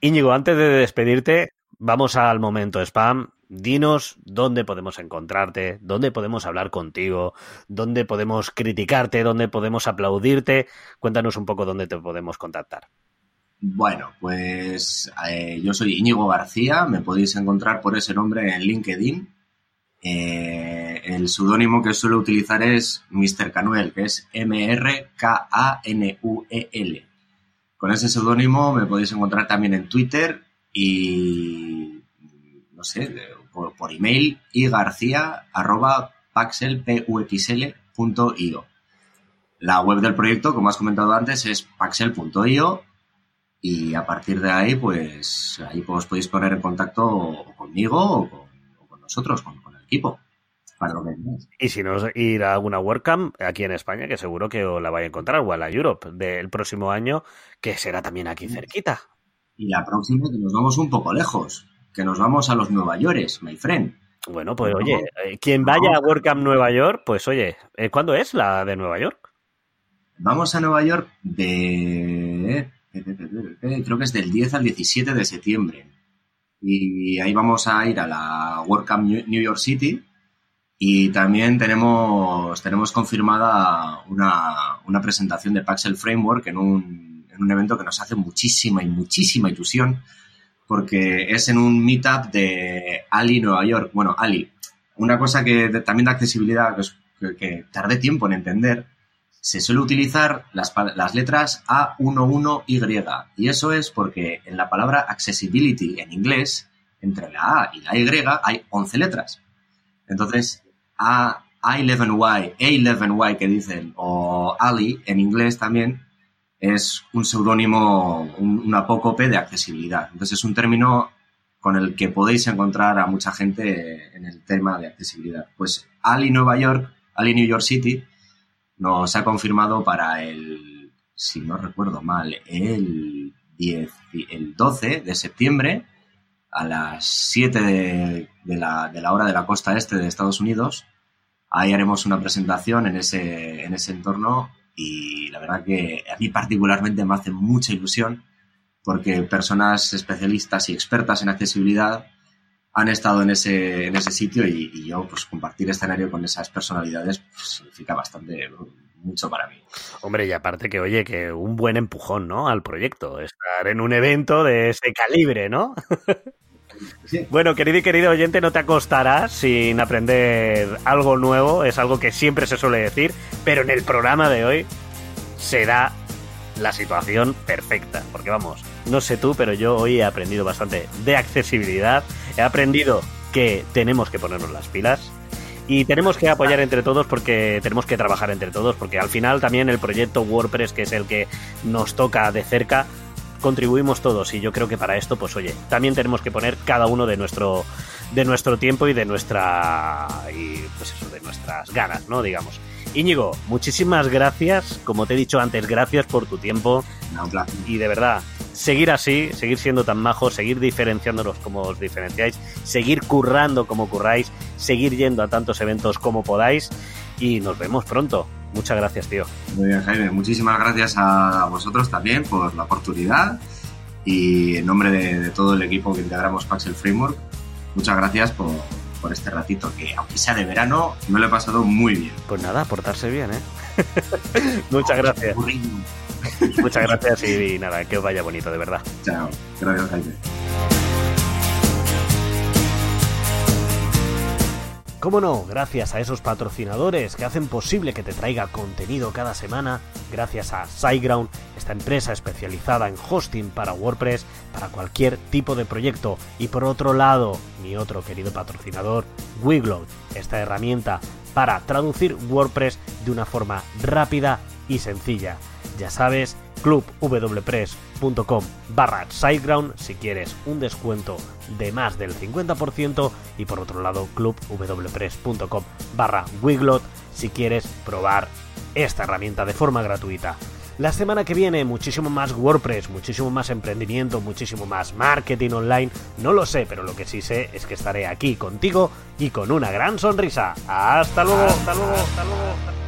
Íñigo, antes de despedirte, vamos al momento spam. Dinos dónde podemos encontrarte, dónde podemos hablar contigo, dónde podemos criticarte, dónde podemos aplaudirte. Cuéntanos un poco dónde te podemos contactar. Bueno, pues eh, yo soy Íñigo García, me podéis encontrar por ese nombre en LinkedIn. Eh, el seudónimo que suelo utilizar es Mr. Canuel, que es M-R-K-A-N-U-E-L. Con ese seudónimo me podéis encontrar también en Twitter y, no sé, por, por email y garcía arroba paxel.io. La web del proyecto, como has comentado antes, es paxel.io y a partir de ahí, pues ahí os podéis poner en contacto conmigo o con, nosotros, con, el equipo. Para lo que y si no, ir a alguna WordCamp aquí en España, que seguro que os la vais a encontrar, o a la Europe del próximo año, que será también aquí cerquita. Y la próxima, que nos vamos un poco lejos, que nos vamos a los Nueva York, my friend. Bueno, pues oye, eh, quien vaya a WordCamp Nueva York, pues oye, eh, ¿cuándo es la de Nueva York? Vamos a Nueva York de creo que es del 10 al 17 de septiembre. Y ahí vamos a ir a la WordCamp New York City. Y también tenemos, tenemos confirmada una, presentación de Paxel Framework en un, en un evento que nos hace muchísima y muchísima ilusión, porque es en un meetup de Ali Nueva York. Bueno, Ali, una cosa que también de accesibilidad que, tardé tiempo en entender se suele utilizar las, letras A11Y. Y eso es porque en la palabra accessibility en inglés, entre la A y la Y hay 11 letras. Entonces, A, A11Y, A11Y que dicen, o Ali en inglés también, es un seudónimo, un, apócope de accesibilidad. Entonces, es un término con el que podéis encontrar a mucha gente en el tema de accesibilidad. Pues Ali Nueva York, Ali New York City, nos ha confirmado para el, si no recuerdo mal, el, 10, el 12 de septiembre a las 7 de, la, de la hora de la costa este de Estados Unidos. Ahí haremos una presentación en ese, en ese entorno y la verdad que a mí particularmente me hace mucha ilusión porque personas especialistas y expertas en accesibilidad han estado en ese, en ese sitio y, yo, pues compartir escenario con esas personalidades pues, significa bastante, mucho para mí. Hombre, y aparte que, oye, que un buen empujón, ¿no? Al proyecto, estar en un evento de ese calibre, ¿no? Bueno, querido y querido oyente, no te acostarás sin aprender algo nuevo, es algo que siempre se suele decir, pero en el programa de hoy se da la situación perfecta, porque vamos, no sé tú, pero yo hoy he aprendido bastante de accesibilidad, he aprendido que tenemos que ponernos las pilas y tenemos que apoyar entre todos porque tenemos que trabajar entre todos, porque al final también el proyecto WordPress, que es el que nos toca de cerca, contribuimos todos y yo creo que para esto, pues oye, también tenemos que poner cada uno de nuestro de nuestro tiempo y de nuestra y pues eso, de nuestras ganas, ¿no? Digamos. Íñigo, muchísimas gracias. Como te he dicho antes, gracias por tu tiempo. y de verdad, seguir así, seguir siendo tan majos, seguir diferenciándonos como os diferenciáis, seguir currando como curráis, seguir yendo a tantos eventos como podáis. Y nos vemos pronto. Muchas gracias, tío. Muy bien, Jaime. Muchísimas gracias a vosotros también por la oportunidad. Y en nombre de, todo el equipo que integramos Paxel Framework, muchas gracias por, por este ratito, que aunque sea de verano, me lo he pasado muy bien. Pues nada, portarse bien, ¿eh? Muchas gracias. Muchas gracias y, nada, que os vaya bonito, de verdad. Chao. Gracias, Jaime. ¿Cómo no? Gracias a esos patrocinadores que hacen posible que te traiga contenido cada semana, gracias a SiteGround, esta empresa especializada en hosting para WordPress, para cualquier tipo de proyecto. Y por otro lado, mi otro querido patrocinador, Wiglot, esta herramienta para traducir WordPress de una forma rápida y sencilla. Ya sabes, clubwpress.com barra SiteGround si quieres un descuento de más del 50% y por otro lado clubwpress.com barra Wiglot si quieres probar esta herramienta de forma gratuita. La semana que viene muchísimo más WordPress, muchísimo más emprendimiento, muchísimo más marketing online, no lo sé, pero lo que sí sé es que estaré aquí contigo y con una gran sonrisa. Hasta luego, hasta luego, hasta luego.